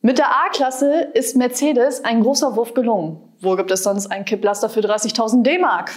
Mit der A-Klasse ist Mercedes ein großer Wurf gelungen. Wo gibt es sonst ein Kipplaster für 30.000 D-Mark?